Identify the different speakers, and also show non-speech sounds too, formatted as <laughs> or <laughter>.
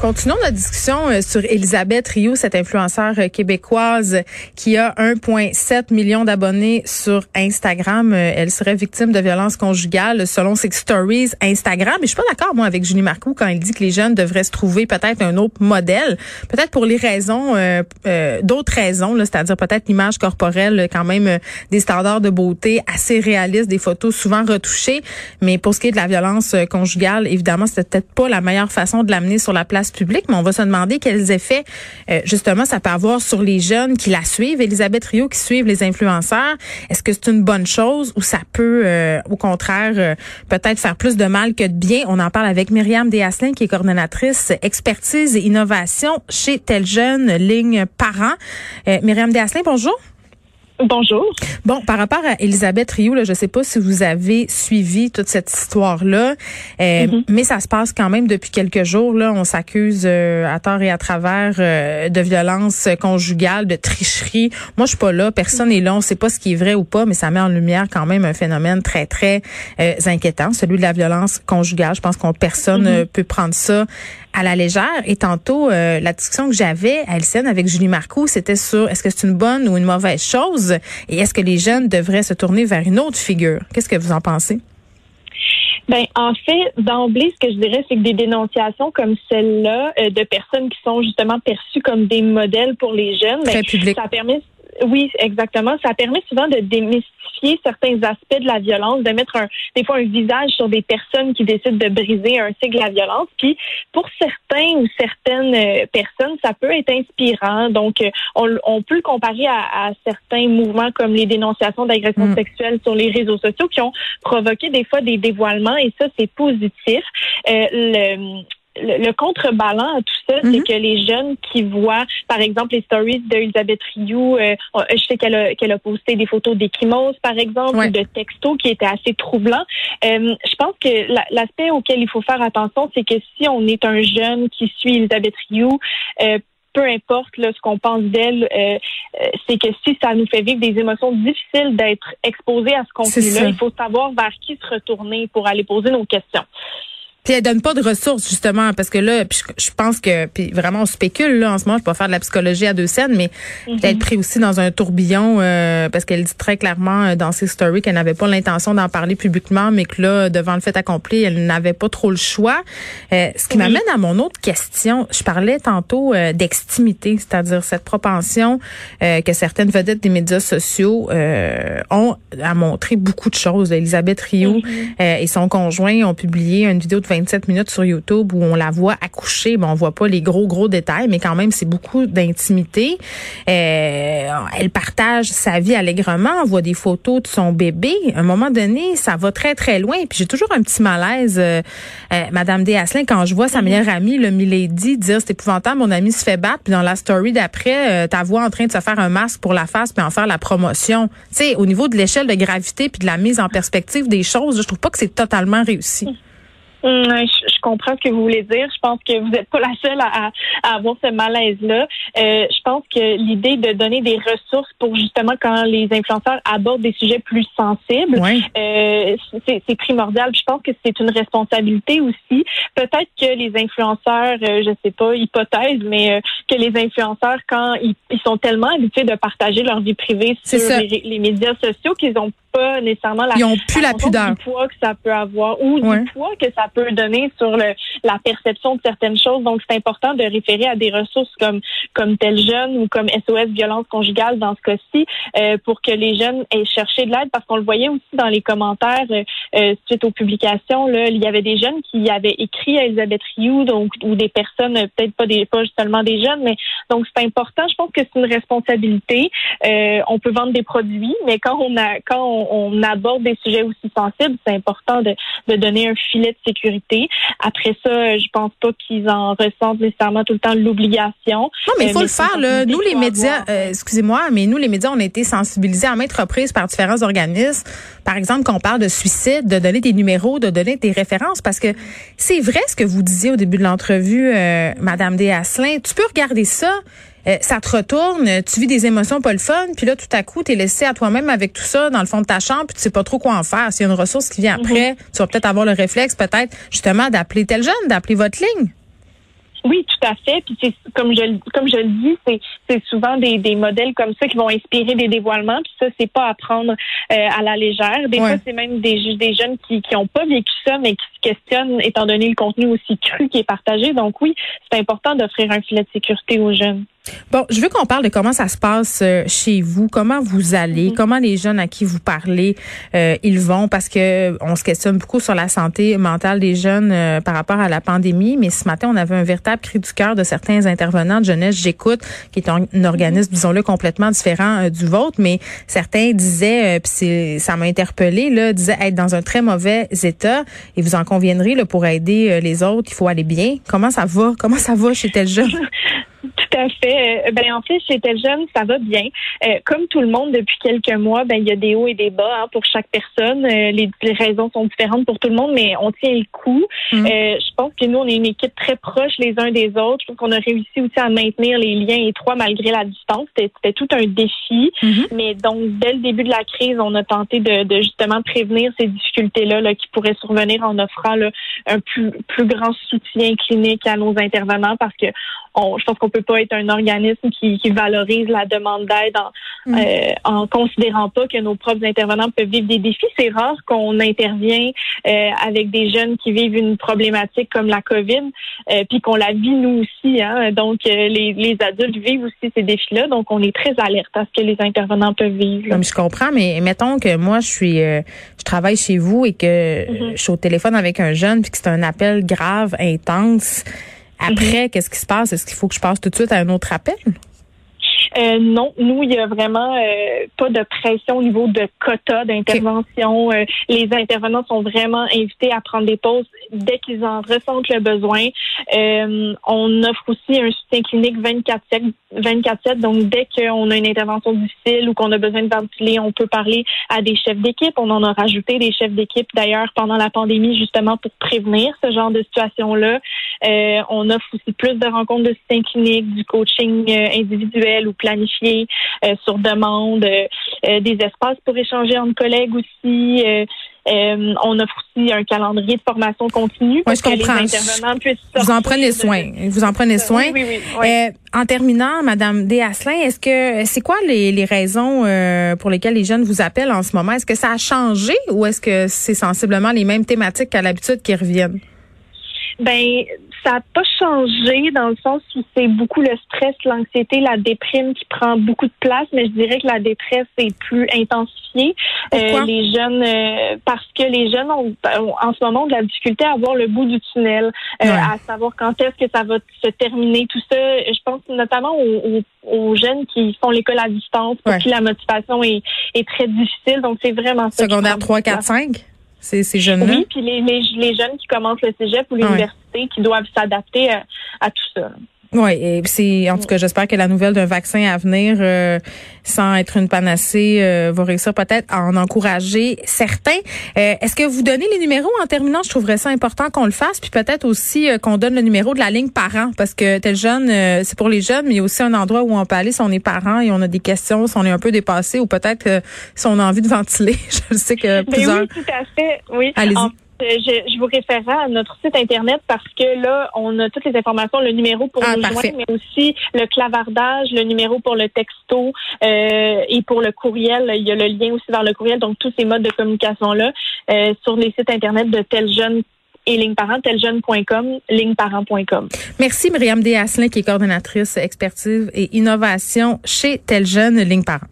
Speaker 1: Continuons notre discussion euh, sur Elisabeth Rio, cette influenceur euh, québécoise qui a 1,7 million d'abonnés sur Instagram. Euh, Elle serait victime de violences conjugales selon ses stories Instagram. Et je suis pas d'accord, moi, avec Julie Marcoux quand elle dit que les jeunes devraient se trouver peut-être un autre modèle. Peut-être pour les raisons, euh, d'autres raisons, c'est-à-dire peut-être l'image corporelle, quand même des standards de beauté assez réalistes, des photos souvent retouchées. Mais pour ce qui est de la violence conjugale, évidemment, c'était peut-être pas la meilleure façon de l'amener sur la place mais on va se demander quels effets euh, justement ça peut avoir sur les jeunes qui la suivent. Elisabeth Rio qui suivent les influenceurs. Est-ce que c'est une bonne chose ou ça peut euh, au contraire euh, peut-être faire plus de mal que de bien? On en parle avec Myriam Desasselin qui est coordonnatrice expertise et innovation chez Tel Jeune Ligne Parents. Myriam Desasselin, bonjour.
Speaker 2: Bonjour.
Speaker 1: Bon, par rapport à Elisabeth Rioux, là, je sais pas si vous avez suivi toute cette histoire-là, euh, mm-hmm. mais ça se passe quand même depuis quelques jours. Là, on s'accuse euh, à tort et à travers euh, de violence conjugale, de tricherie. Moi, je suis pas là, personne n'est là, on sait pas ce qui est vrai ou pas, mais ça met en lumière quand même un phénomène très très inquiétant, celui de la violence conjugale. Je pense qu'on personne mm-hmm. peut prendre ça à la légère. Et tantôt, la discussion que j'avais à Elsen avec Julie Marcoux, c'était sur est-ce que c'est une bonne ou une mauvaise chose et est-ce que les jeunes devraient se tourner vers une autre figure? Qu'est-ce que vous en pensez?
Speaker 2: Ben, en fait, d'emblée, ce que je dirais, c'est que des dénonciations comme celle-là euh, de personnes qui sont justement perçues comme des modèles pour les jeunes, ben, ça permet oui, exactement. Ça permet souvent de démystifier certains aspects de la violence, de mettre un, des fois un visage sur des personnes qui décident de briser un cycle de la violence. Puis pour certains ou certaines euh, personnes, ça peut être inspirant. Donc, euh, on, on peut le comparer à, à, certains mouvements comme les dénonciations d'agressions mm. sexuelles sur les réseaux sociaux qui ont provoqué des fois des dévoilements et ça, c'est positif. Euh, le, le, contrebalan à tout ça, c'est mhm. que les jeunes qui voient, par exemple, les stories d'Elisabeth Rioux, euh, je sais qu'elle a, qu'elle a posté des photos d'échymoses, par exemple, ou de textos qui étaient assez troublants. Euh, je pense que l'aspect auquel il faut faire attention, c'est que si on est un jeune qui suit Elisabeth Rioux, euh, peu importe là, ce qu'on pense d'elle, c'est que si ça nous fait vivre des émotions difficiles d'être exposé à ce contenu-là, il faut savoir vers qui se retourner pour aller poser nos questions.
Speaker 1: Puis elle donne pas de ressources justement parce que là, je pense que puis vraiment on spécule là en ce moment. Je peux pas faire de la psychologie à deux scènes, mais mm être pris aussi dans un tourbillon euh, parce qu'elle dit très clairement euh, dans ses stories qu'elle n'avait pas l'intention d'en parler publiquement, mais que là devant le fait accompli, elle n'avait pas trop le choix. Euh, ce qui m'amène à mon autre question. Je parlais tantôt d'extimité, c'est-à-dire cette propension que certaines vedettes des médias sociaux ont à montrer beaucoup de choses. Elisabeth Rio et son conjoint ont publié une vidéo de 20 27 minutes sur YouTube où on la voit accoucher. Bon, on voit pas les gros, gros détails, mais quand même, c'est beaucoup d'intimité. Euh, elle partage sa vie allègrement, on voit des photos de son bébé. À un moment donné, ça va très, très loin. Puis j'ai toujours un petit malaise, euh, euh, Madame D. quand je vois sa mhm. meilleure amie, le Milady, dire c'est épouvantable, mon ami se fait battre. Puis dans la story d'après, ta voix en train de se faire un masque pour la face puis en faire la promotion. Tu sais, au niveau de l'échelle de gravité puis de la mise en perspective des choses, je trouve pas que c'est totalement réussi.
Speaker 2: Hum, je, comprends ce que vous voulez dire. Je pense que vous n'êtes pas la seule à, avoir ce malaise-là. Euh, je pense que l'idée de donner des ressources pour justement quand les influenceurs abordent des sujets plus sensibles, euh, c'est primordial. Je pense que c'est une responsabilité aussi. Peut-être que les influenceurs, euh, je sais pas, hypothèse, mais que les influenceurs, quand ils, sont tellement habitués de partager leur vie privée sur les, les, médias sociaux qu'ils ont pas nécessairement la,
Speaker 1: Ils ont plus la, pudeur.
Speaker 2: du poids que ça peut avoir ou du poids que ça peut donner sur le, la perception de certaines choses. Donc, c'est important de référer à des ressources comme comme tel jeune ou comme SOS violence conjugale dans ce cas-ci euh, pour que les jeunes aient cherché de l'aide parce qu'on le voyait aussi dans les commentaires euh, euh, suite aux publications. Là, il y avait des jeunes qui avaient écrit à Elisabeth Rioux, donc ou des personnes peut-être pas des pas seulement des jeunes, mais donc c'est important. Je pense que c'est une responsabilité. on peut vendre des produits, mais quand on a quand on on, aborde des sujets aussi sensibles, c'est important de, donner un filet de sécurité. Après ça, je pense pas qu'ils en ressentent nécessairement tout le temps l'obligation.
Speaker 1: Non, mais il faut le faire. Là. Nous, les médias, euh, excusez-moi, mais nous, les médias, on a été sensibilisés à maintes reprises par différents organismes. Par exemple, quand on parle de suicide, de donner des numéros, de donner des références, parce que c'est vrai ce que vous disiez au début de l'entrevue, euh, Madame Desasselin. Tu peux regarder ça ça te retourne, tu vis des émotions pas le fun, puis là, tout à coup, tu es laissé à toi-même avec tout ça dans le fond de ta chambre, puis tu sais pas trop quoi en faire. S'il y a une ressource qui vient mhm. après, tu vas peut-être avoir le réflexe, peut-être, justement, d'appeler tel jeune, d'appeler votre ligne.
Speaker 2: Oui, tout à fait. Puis c'est comme je comme je le dis, c'est c'est souvent des, des modèles comme ça qui vont inspirer des dévoilements. Puis ça, c'est pas à prendre euh, à la légère. Des fois, c'est même des des jeunes qui qui ont pas vécu ça, mais qui se questionnent étant donné le contenu aussi cru qui est partagé. Donc oui, c'est important d'offrir un filet de sécurité aux jeunes.
Speaker 1: Bon, je veux qu'on parle de comment ça se passe euh, chez vous, comment vous allez, mhm. comment les jeunes à qui vous parlez, euh, ils vont, parce que on se questionne beaucoup sur la santé mentale des jeunes euh, par rapport à la pandémie. Mais ce matin, on avait un véritable cri du cœur de certains intervenants de jeunesse J'écoute, qui est un, organisme, disons-le, complètement différent du vôtre. Mais certains disaient, puis ça m'a interpellé, là, disaient être dans un très mauvais état. Et vous en conviendrez, là, pour aider les autres, il faut aller bien. Comment ça va? Comment ça va chez tel jeune? <laughs>
Speaker 2: Tout à fait. Euh, ben en fait, chez Tel Jeune, ça va bien. Euh, comme tout le monde depuis quelques mois, ben il y a des hauts et des bas hein, pour chaque personne. Euh, les, raisons sont différentes pour tout le monde, mais on tient le coup. Mm. je pense que nous, on est une équipe très proche les uns des autres. Je pense qu'on a réussi aussi à maintenir les liens étroits malgré la distance. C'était tout un défi. Mm-hmm. Mais donc, dès le début de la crise, on a tenté de, de justement prévenir ces difficultés-là là, qui pourraient survenir en offrant là, un plus, plus grand soutien clinique à nos intervenants parce que je pense qu'on peut pas être un organisme qui, valorise la demande d'aide en, mm. euh, en considérant pas que nos propres intervenants peuvent vivre des défis. C'est rare qu'on intervient euh, avec des jeunes qui vivent une problématique comme la COVID, euh, puis qu'on la vit nous aussi. Hein. Donc, les, les, adultes vivent aussi ces défis-là. Donc, on est très alerte à ce que les intervenants peuvent vivre.
Speaker 1: Comme je comprends, mais mettons que moi, je suis, je travaille chez vous et que mm-hmm. je suis au téléphone avec un jeune, puis que c'est un appel grave, intense. Après, mhm. qu'est-ce qui se passe? Est-ce qu'il faut que je passe tout de suite à un autre appel?
Speaker 2: Euh, non, nous, il y a vraiment euh, pas de pression au niveau de quota d'intervention. Euh, les intervenants sont vraiment invités à prendre des pauses dès qu'ils en ressentent le besoin. on offre aussi un soutien clinique 24-7. 24 donc, dès qu'on a une intervention difficile ou qu'on a besoin de ventiler, on peut parler à des chefs d'équipe. On en a rajouté des chefs d'équipe, d'ailleurs, pendant la pandémie, justement pour prévenir ce genre de situation-là. on offre aussi plus de rencontres de soutien clinique, du coaching individuel ou planifier euh, sur demande, euh, euh, des espaces pour échanger entre collègues aussi. on offre aussi un calendrier de formation continue
Speaker 1: pour que les intervenants puissent Vous en prenez soin. Vous en prenez soin.
Speaker 2: Oui, oui,
Speaker 1: en terminant, Madame Desasselin, est-ce que c'est quoi les, les raisons pour lesquelles les jeunes vous appellent en ce moment? Est-ce que ça a changé ou est-ce que c'est sensiblement les mêmes thématiques qu'à l'habitude qui reviennent?
Speaker 2: Ben, ça n'a pas changé dans le sens où c'est beaucoup le stress, l'anxiété, la déprime qui prend beaucoup de place, mais je dirais que la détresse est plus intensifiée.
Speaker 1: Euh,
Speaker 2: les jeunes, euh, parce que les jeunes ont, en ce moment de la difficulté à voir le bout du tunnel, euh, à savoir quand est-ce que ça va se terminer, tout ça. Je pense notamment aux, jeunes qui font l'école à distance, pour qui la motivation est, est très difficile. Donc c'est vraiment
Speaker 1: ça. Secondaire 3, 4, 5? Ces, ces jeunes-là?
Speaker 2: Oui, puis les, les, les, jeunes qui commencent le cégep ou l'université qui doivent s'adapter à, à, tout ça.
Speaker 1: Oui, et c'est en tout cas, j'espère que la nouvelle d'un vaccin à venir, euh, sans être une panacée, euh, va réussir peut-être à en encourager certains. Euh, est-ce que vous donnez les numéros en terminant? Je trouverais ça important qu'on le fasse, puis peut-être aussi qu'on donne le numéro de la ligne parent, parce que tel jeune, c'est pour les jeunes, mais il y a aussi un endroit où on peut aller si on est parent et on a des questions, si on est un peu dépassé, ou peut-être si on a envie de ventiler. <laughs> Je sais que plusieurs.
Speaker 2: oui, tout à fait. Oui.
Speaker 1: Allez-y.
Speaker 2: Euh, je, je, vous référerai à notre site internet parce que là, on a toutes les informations, le numéro pour
Speaker 1: ah,
Speaker 2: nous joindre, mais aussi le clavardage, le numéro pour le texto euh, et pour le courriel. Il y a le lien aussi vers le courriel, donc tous ces modes de communication là euh, sur les sites internet de tel jeune et ligneparent, teljeune.com, ligneparent.com.
Speaker 1: Merci Myriam Desasselin qui est coordonnatrice expertise et innovation chez Tel Jeune Ligne Parent.